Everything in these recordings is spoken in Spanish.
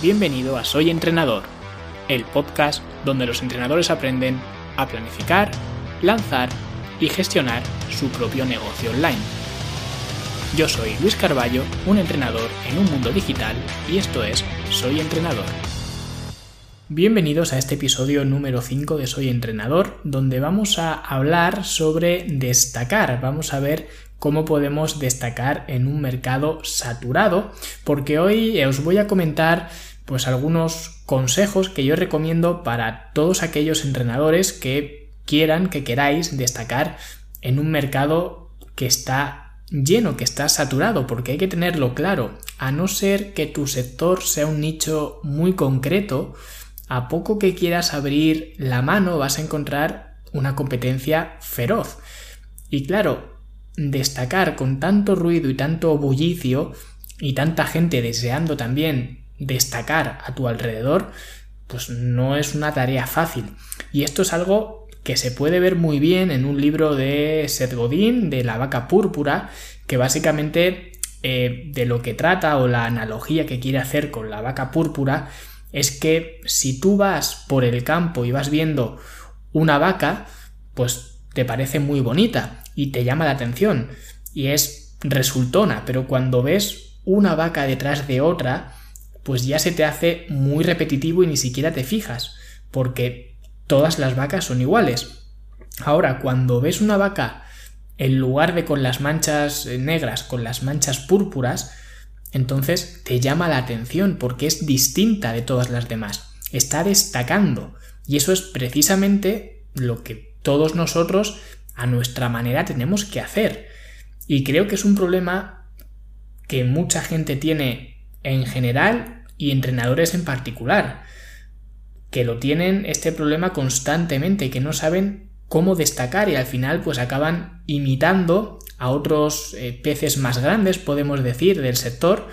Bienvenido a Soy Entrenador, el podcast donde los entrenadores aprenden a planificar, lanzar y gestionar su propio negocio online. Yo soy Luis Carballo, un entrenador en un mundo digital y esto es Soy Entrenador. Bienvenidos a este episodio número 5 de Soy Entrenador, donde vamos a hablar sobre destacar. Vamos a ver cómo podemos destacar en un mercado saturado, porque hoy os voy a comentar pues algunos consejos que yo recomiendo para todos aquellos entrenadores que quieran, que queráis destacar en un mercado que está lleno, que está saturado, porque hay que tenerlo claro, a no ser que tu sector sea un nicho muy concreto, a poco que quieras abrir la mano vas a encontrar una competencia feroz. Y claro, destacar con tanto ruido y tanto bullicio y tanta gente deseando también destacar a tu alrededor, pues no es una tarea fácil. Y esto es algo que se puede ver muy bien en un libro de Seth de la vaca púrpura, que básicamente eh, de lo que trata o la analogía que quiere hacer con la vaca púrpura es que si tú vas por el campo y vas viendo una vaca, pues te parece muy bonita y te llama la atención y es resultona, pero cuando ves una vaca detrás de otra, pues ya se te hace muy repetitivo y ni siquiera te fijas, porque todas las vacas son iguales. Ahora, cuando ves una vaca en lugar de con las manchas negras, con las manchas púrpuras, entonces te llama la atención porque es distinta de todas las demás. Está destacando. Y eso es precisamente lo que todos nosotros a nuestra manera tenemos que hacer. Y creo que es un problema que mucha gente tiene en general y entrenadores en particular, que lo tienen este problema constantemente, que no saben cómo destacar y al final pues acaban imitando a otros eh, peces más grandes, podemos decir, del sector,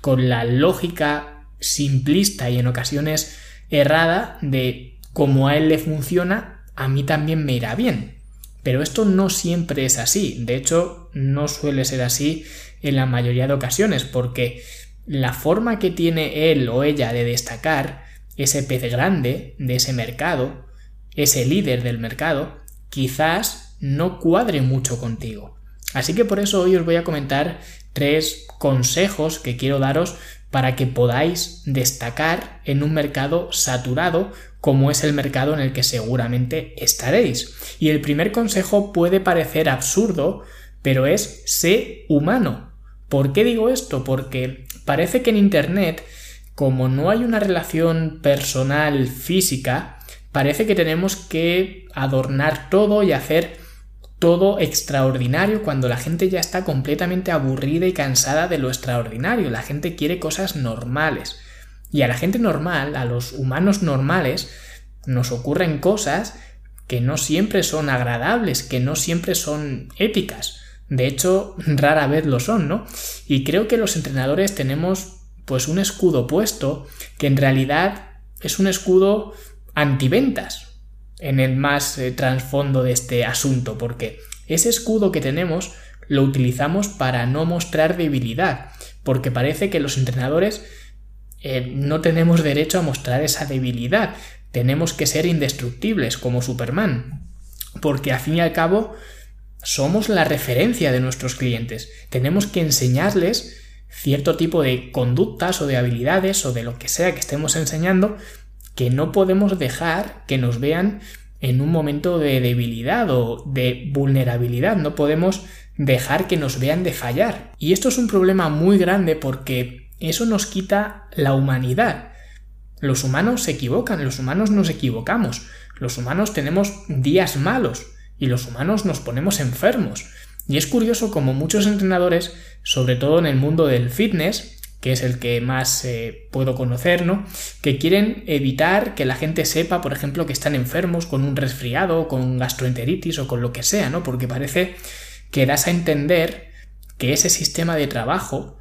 con la lógica simplista y en ocasiones errada de como a él le funciona, a mí también me irá bien. Pero esto no siempre es así, de hecho no suele ser así en la mayoría de ocasiones, porque la forma que tiene él o ella de destacar ese pez grande de ese mercado, ese líder del mercado, quizás no cuadre mucho contigo. Así que por eso hoy os voy a comentar tres consejos que quiero daros para que podáis destacar en un mercado saturado como es el mercado en el que seguramente estaréis. Y el primer consejo puede parecer absurdo, pero es sé humano. ¿Por qué digo esto? Porque Parece que en Internet, como no hay una relación personal física, parece que tenemos que adornar todo y hacer todo extraordinario cuando la gente ya está completamente aburrida y cansada de lo extraordinario. La gente quiere cosas normales. Y a la gente normal, a los humanos normales, nos ocurren cosas que no siempre son agradables, que no siempre son épicas. De hecho, rara vez lo son, ¿no? Y creo que los entrenadores tenemos pues un escudo puesto que en realidad es un escudo antiventas en el más eh, trasfondo de este asunto, porque ese escudo que tenemos lo utilizamos para no mostrar debilidad, porque parece que los entrenadores eh, no tenemos derecho a mostrar esa debilidad, tenemos que ser indestructibles como Superman, porque al fin y al cabo somos la referencia de nuestros clientes. Tenemos que enseñarles cierto tipo de conductas o de habilidades o de lo que sea que estemos enseñando que no podemos dejar que nos vean en un momento de debilidad o de vulnerabilidad. No podemos dejar que nos vean de fallar. Y esto es un problema muy grande porque eso nos quita la humanidad. Los humanos se equivocan, los humanos nos equivocamos, los humanos tenemos días malos, y los humanos nos ponemos enfermos. Y es curioso como muchos entrenadores, sobre todo en el mundo del fitness, que es el que más eh, puedo conocer, ¿no? Que quieren evitar que la gente sepa, por ejemplo, que están enfermos con un resfriado, con gastroenteritis o con lo que sea, ¿no? Porque parece que das a entender que ese sistema de trabajo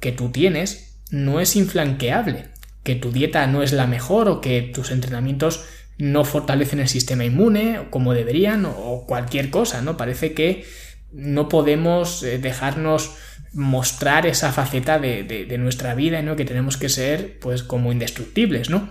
que tú tienes no es inflanqueable, que tu dieta no es la mejor o que tus entrenamientos no fortalecen el sistema inmune como deberían o cualquier cosa, ¿no? Parece que no podemos eh, dejarnos mostrar esa faceta de, nuestra vida, ¿no? Que tenemos que ser, pues, como indestructibles, ¿no?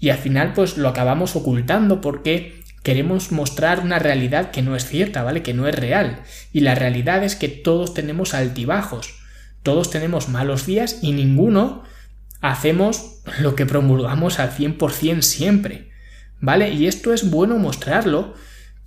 Y al final, pues, lo acabamos ocultando porque queremos mostrar una realidad que no es cierta, ¿vale? Que no es real. Y la realidad es que todos tenemos altibajos, todos tenemos malos días y ninguno hacemos lo que promulgamos al 100% siempre, ¿vale? Y esto es bueno mostrarlo,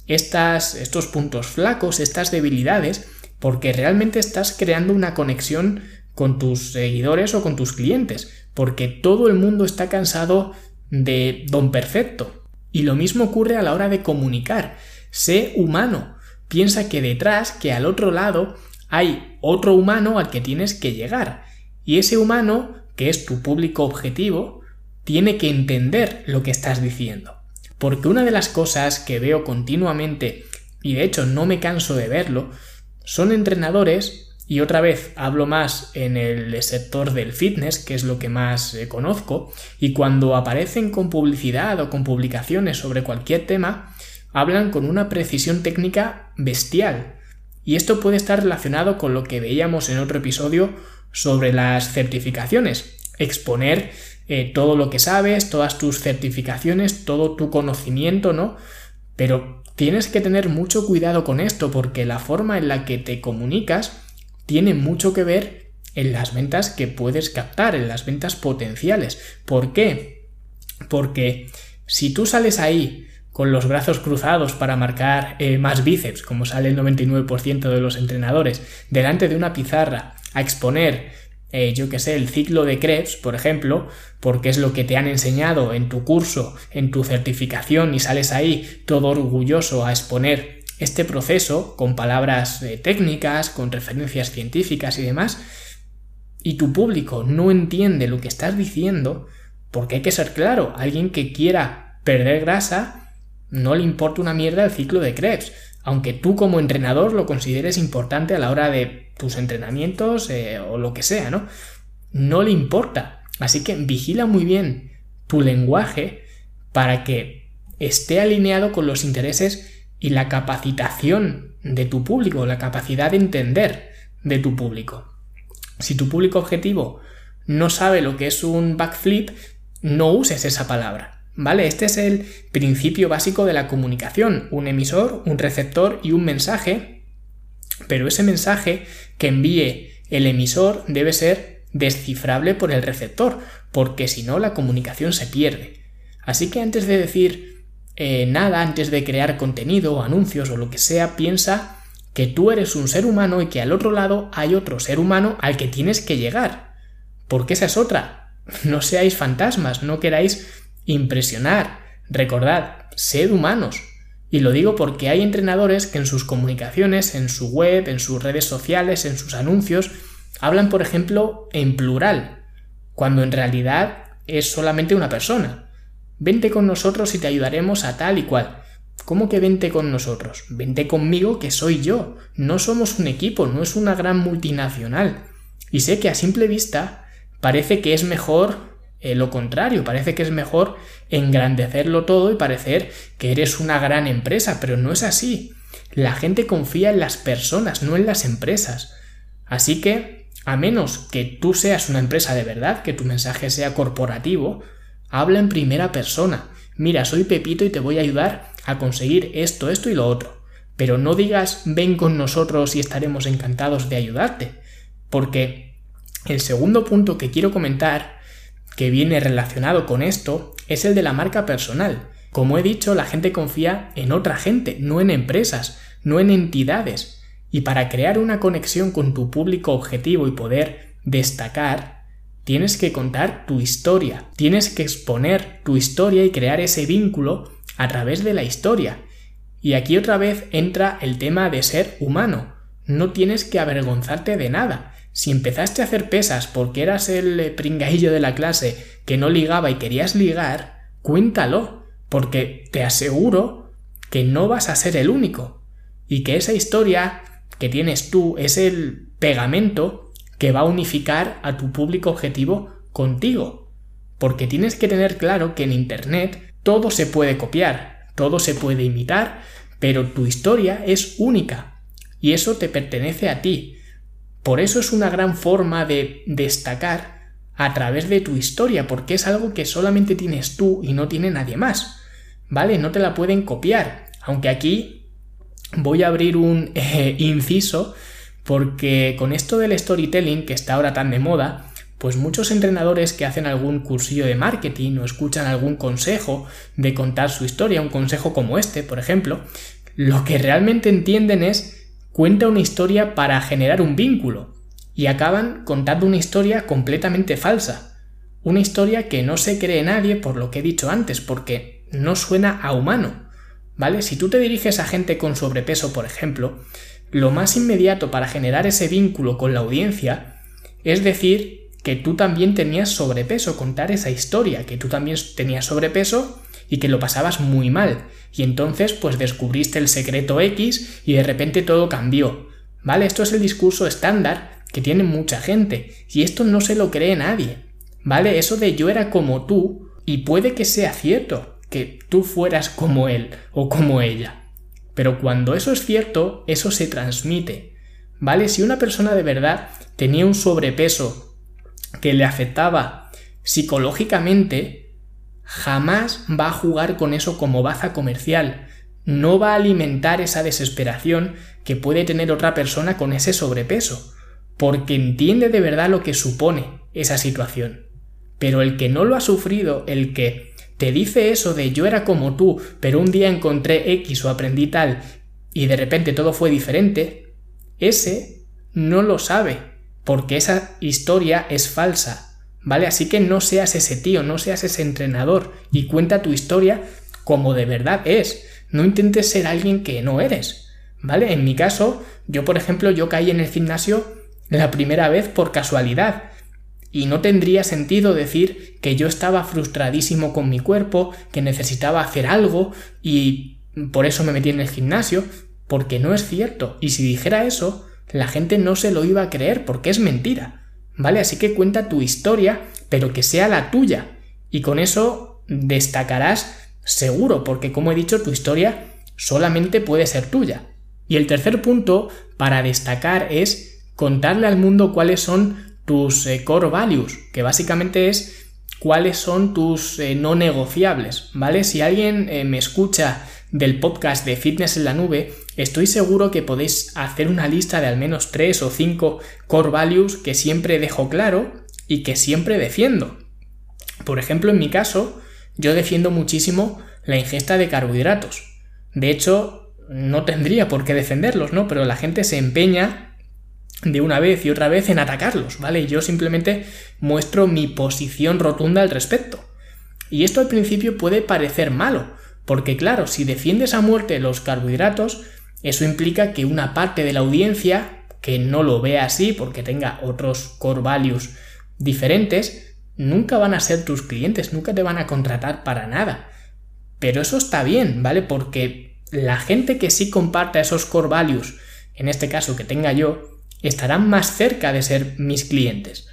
estas, estos puntos flacos, estas debilidades, porque realmente estás creando una conexión con tus seguidores o con tus clientes, porque todo el mundo está cansado de don perfecto. Y lo mismo ocurre a la hora de comunicar. Sé humano. Piensa que detrás, que al otro lado, hay otro humano al que tienes que llegar. Y ese humano, que es tu público objetivo, tiene que entender lo que estás diciendo. Porque una de las cosas que veo continuamente, y de hecho no me canso de verlo, son entrenadores, y otra vez hablo más en el sector del fitness, que es lo que más eh, conozco, y cuando aparecen con publicidad o con publicaciones sobre cualquier tema, hablan con una precisión técnica bestial. Y esto puede estar relacionado con lo que veíamos en otro episodio sobre las certificaciones. Exponer eh, todo lo que sabes, todas tus certificaciones, todo tu conocimiento, ¿no? Pero Tienes que tener mucho cuidado con esto porque la forma en la que te comunicas tiene mucho que ver en las ventas que puedes captar, en las ventas potenciales. ¿Por qué? Porque si tú sales ahí con los brazos cruzados para marcar eh, más bíceps, como sale el 99% de los entrenadores, delante de una pizarra a exponer eh, yo que sé, el ciclo de Krebs, por ejemplo, porque es lo que te han enseñado en tu curso, en tu certificación y sales ahí todo orgulloso a exponer este proceso con palabras eh, técnicas, con referencias científicas y demás, y tu público no entiende lo que estás diciendo, porque hay que ser claro, alguien que quiera perder grasa no le importa una mierda el ciclo de Krebs, aunque tú como entrenador lo consideres importante a la hora de tus entrenamientos eh, o lo que sea, ¿no? No le importa. Así que vigila muy bien tu lenguaje para que esté alineado con los intereses y la capacitación de tu público, la capacidad de entender de tu público. Si tu público objetivo no sabe lo que es un backflip, no uses esa palabra. ¿Vale? Este es el principio básico de la comunicación, un emisor, un receptor y un mensaje, pero ese mensaje que envíe el emisor debe ser descifrable por el receptor, porque si no la comunicación se pierde. Así que antes de decir eh, nada, antes de crear contenido o anuncios o lo que sea, piensa que tú eres un ser humano y que al otro lado hay otro ser humano al que tienes que llegar. Porque esa es otra. No seáis fantasmas, no queráis impresionar. Recordad, sed humanos. Y lo digo porque hay entrenadores que en sus comunicaciones, en su web, en sus redes sociales, en sus anuncios, hablan, por ejemplo, en plural, cuando en realidad es solamente una persona. Vente con nosotros y te ayudaremos a tal y cual. ¿Cómo que vente con nosotros? Vente conmigo que soy yo. No somos un equipo, no es una gran multinacional. Y sé que a simple vista parece que es mejor eh, lo contrario, parece que es mejor engrandecerlo todo y parecer que eres una gran empresa, pero no es así. La gente confía en las personas, no en las empresas. Así que, a menos que tú seas una empresa de verdad, que tu mensaje sea corporativo, habla en primera persona. Mira, soy Pepito y te voy a ayudar a conseguir esto, esto y lo otro. Pero no digas ven con nosotros y estaremos encantados de ayudarte. Porque el segundo punto que quiero comentar que viene relacionado con esto es el de la marca personal. Como he dicho, la gente confía en otra gente, no en empresas, no en entidades. Y para crear una conexión con tu público objetivo y poder destacar, tienes que contar tu historia, tienes que exponer tu historia y crear ese vínculo a través de la historia. Y aquí otra vez entra el tema de ser humano. No tienes que avergonzarte de nada. Si empezaste a hacer pesas porque eras el eh, pringaillo de la clase que no ligaba y querías ligar, cuéntalo, porque te aseguro que no vas a ser el único. Y que esa historia que tienes tú es el pegamento que va a unificar a tu público objetivo contigo. Porque tienes que tener claro que en Internet todo se puede copiar, todo se puede imitar, pero tu historia es única. y eso te pertenece a ti. Por eso es una gran forma de destacar a través de tu historia, porque es algo que solamente tienes tú y no tiene nadie más. ¿Vale? No te la pueden copiar. Aunque aquí voy a abrir un eh, inciso, porque con esto del storytelling, que está ahora tan de moda, pues muchos entrenadores que hacen algún cursillo de marketing o escuchan algún consejo de contar su historia, un consejo como este, por ejemplo, lo que realmente entienden es cuenta una historia para generar un vínculo y acaban contando una historia completamente falsa. Una historia que no se cree nadie por lo que he dicho antes, porque no suena a humano. ¿Vale? Si tú te diriges a gente con sobrepeso, por ejemplo, lo más inmediato para generar ese vínculo con la audiencia es decir que tú también tenías sobrepeso, contar esa historia, que tú también tenías sobrepeso y que lo pasabas muy mal. Y entonces pues descubriste el secreto X y de repente todo cambió. ¿Vale? Esto es el discurso estándar que tiene mucha gente y esto no se lo cree nadie. ¿Vale? Eso de yo era como tú y puede que sea cierto, que tú fueras como él o como ella. Pero cuando eso es cierto, eso se transmite. ¿Vale? Si una persona de verdad tenía un sobrepeso que le afectaba psicológicamente, jamás va a jugar con eso como baza comercial. No va a alimentar esa desesperación que puede tener otra persona con ese sobrepeso, porque entiende de verdad lo que supone esa situación. Pero el que no lo ha sufrido, el que te dice eso de yo era como tú, pero un día encontré X o aprendí tal, y de repente todo fue diferente, ese no lo sabe porque esa historia es falsa, ¿vale? Así que no seas ese tío, no seas ese entrenador y cuenta tu historia como de verdad es. No intentes ser alguien que no eres, ¿vale? En mi caso, yo por ejemplo, yo caí en el gimnasio la primera vez por casualidad. Y no tendría sentido decir que yo estaba frustradísimo con mi cuerpo, que necesitaba hacer algo y por eso me metí en el gimnasio, porque no es cierto. Y si dijera eso, la gente no se lo iba a creer porque es mentira. ¿Vale? Así que cuenta tu historia, pero que sea la tuya. Y con eso destacarás seguro, porque como he dicho, tu historia solamente puede ser tuya. Y el tercer punto para destacar es contarle al mundo cuáles son tus eh, core values, que básicamente es cuáles son tus eh, no negociables, ¿vale? Si alguien eh, me escucha del podcast de Fitness en la Nube, estoy seguro que podéis hacer una lista de al menos 3 o 5 core values que siempre dejo claro y que siempre defiendo. Por ejemplo, en mi caso, yo defiendo muchísimo la ingesta de carbohidratos. De hecho, no tendría por qué defenderlos, ¿no? Pero la gente se empeña de una vez y otra vez en atacarlos, ¿vale? Yo simplemente muestro mi posición rotunda al respecto. Y esto al principio puede parecer malo, porque claro, si defiendes a muerte los carbohidratos, eso implica que una parte de la audiencia que no lo vea así porque tenga otros core values diferentes, nunca van a ser tus clientes, nunca te van a contratar para nada. Pero eso está bien, ¿vale? Porque la gente que sí comparta esos core values, en este caso que tenga yo, estarán más cerca de ser mis clientes.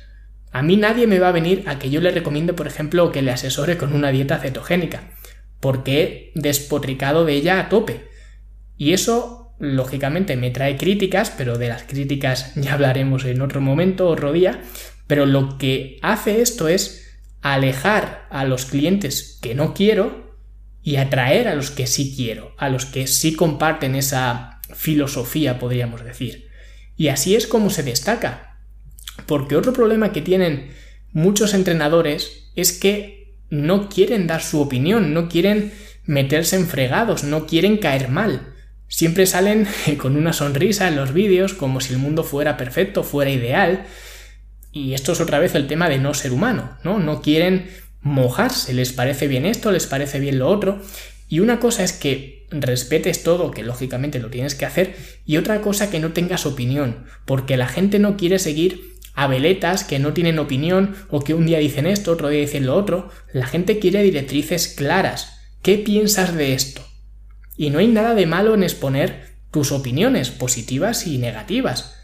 A mí nadie me va a venir a que yo le recomiende, por ejemplo, que le asesore con una dieta cetogénica porque he despotricado de ella a tope. Y eso, lógicamente, me trae críticas, pero de las críticas ya hablaremos en otro momento, otro día. Pero lo que hace esto es alejar a los clientes que no quiero y atraer a los que sí quiero, a los que sí comparten esa filosofía, podríamos decir. Y así es como se destaca. Porque otro problema que tienen muchos entrenadores es que no quieren dar su opinión, no quieren meterse en fregados, no quieren caer mal. Siempre salen con una sonrisa en los vídeos, como si el mundo fuera perfecto, fuera ideal. Y esto es otra vez el tema de no ser humano, ¿no? No quieren mojarse, les parece bien esto, les parece bien lo otro. Y una cosa es que respetes todo, que lógicamente lo tienes que hacer, y otra cosa que no tengas opinión, porque la gente no quiere seguir a veletas que no tienen opinión o que un día dicen esto, otro día dicen lo otro. La gente quiere directrices claras. ¿Qué piensas de esto? Y no hay nada de malo en exponer tus opiniones, positivas y negativas.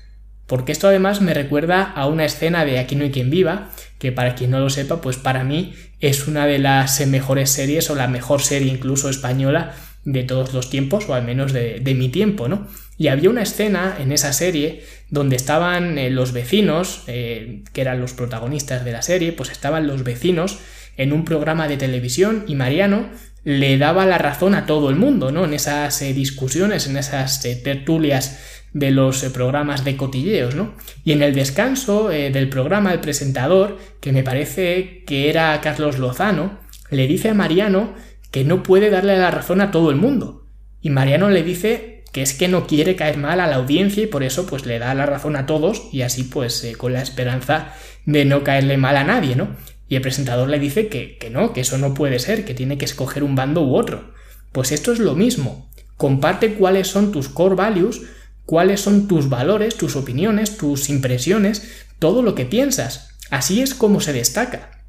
Porque esto además me recuerda a una escena de Aquí no hay quien viva, que para quien no lo sepa, pues para mí es una de las mejores series o la mejor serie incluso española de todos los tiempos, o al menos de, mi tiempo, ¿no? Y había una escena en esa serie donde estaban eh, los vecinos, eh, que eran los protagonistas de la serie, pues estaban los vecinos en un programa de televisión y Mariano le daba la razón a todo el mundo, ¿no? En esas eh, discusiones, en esas tertulias de los programas de cotilleos, ¿no? Y en el descanso del programa, el presentador, que me parece que era Carlos Lozano, le dice a Mariano que no puede darle la razón a todo el mundo. Y Mariano le dice que es que no quiere caer mal a la audiencia y por eso pues le da la razón a todos y así pues eh, con la esperanza de no caerle mal a nadie, ¿no? Y el presentador le dice que, que no, que eso no puede ser, que tiene que escoger un bando u otro. Pues esto es lo mismo. Comparte cuáles son tus core values, cuáles son tus valores, tus opiniones, tus impresiones, todo lo que piensas. Así es como se destaca.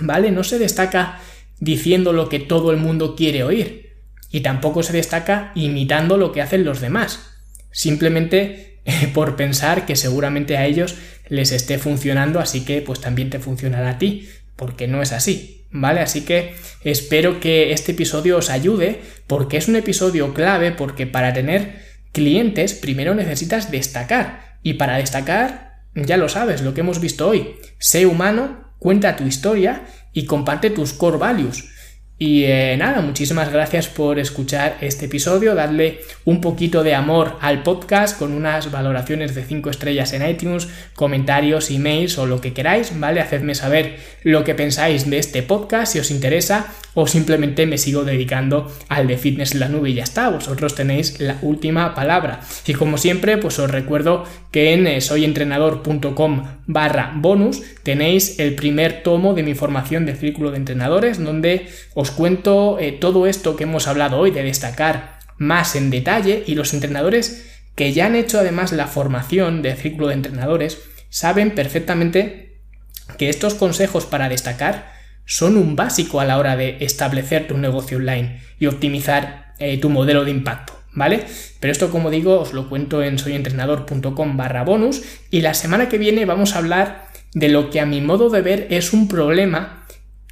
¿Vale? No se destaca diciendo lo que todo el mundo quiere oír. Y tampoco se destaca imitando lo que hacen los demás. Simplemente eh, por pensar que seguramente a ellos les esté funcionando, así que pues también te funcionará a ti, porque no es así. ¿Vale? Así que espero que este episodio os ayude, porque es un episodio clave, porque para tener clientes primero necesitas destacar. Y para destacar, ya lo sabes, lo que hemos visto hoy, sé humano, cuenta tu historia y comparte tus core values. Y eh, nada, muchísimas gracias por escuchar este episodio, darle un poquito de amor al podcast con unas valoraciones de 5 estrellas en iTunes, comentarios, emails o lo que queráis, ¿vale? Hacedme saber lo que pensáis de este podcast, si os interesa, o simplemente me sigo dedicando al de fitness en la nube y ya está, vosotros tenéis la última palabra. Y como siempre, pues os recuerdo que en eh, soyentrenador.com barra bonus tenéis el primer tomo de mi formación de círculo de entrenadores, donde os cuento eh, todo esto que hemos hablado hoy de destacar más en detalle y los entrenadores que ya han hecho además la formación de círculo de entrenadores saben perfectamente que estos consejos para destacar son un básico a la hora de establecer tu negocio online y optimizar eh, tu modelo de impacto. ¿Vale? Pero esto, como digo, os lo cuento en soyentrenador.com barra bonus y la semana que viene vamos a hablar de lo que a mi modo de ver es un problema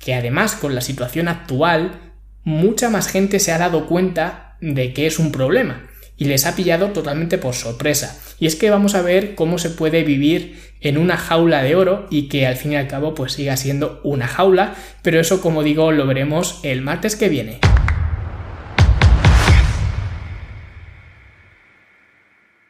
que además con la situación actual mucha más gente se ha dado cuenta de que es un problema y les ha pillado totalmente por sorpresa. Y es que vamos a ver cómo se puede vivir en una jaula de oro y que al fin y al cabo pues siga siendo una jaula, pero eso como digo lo veremos el martes que viene.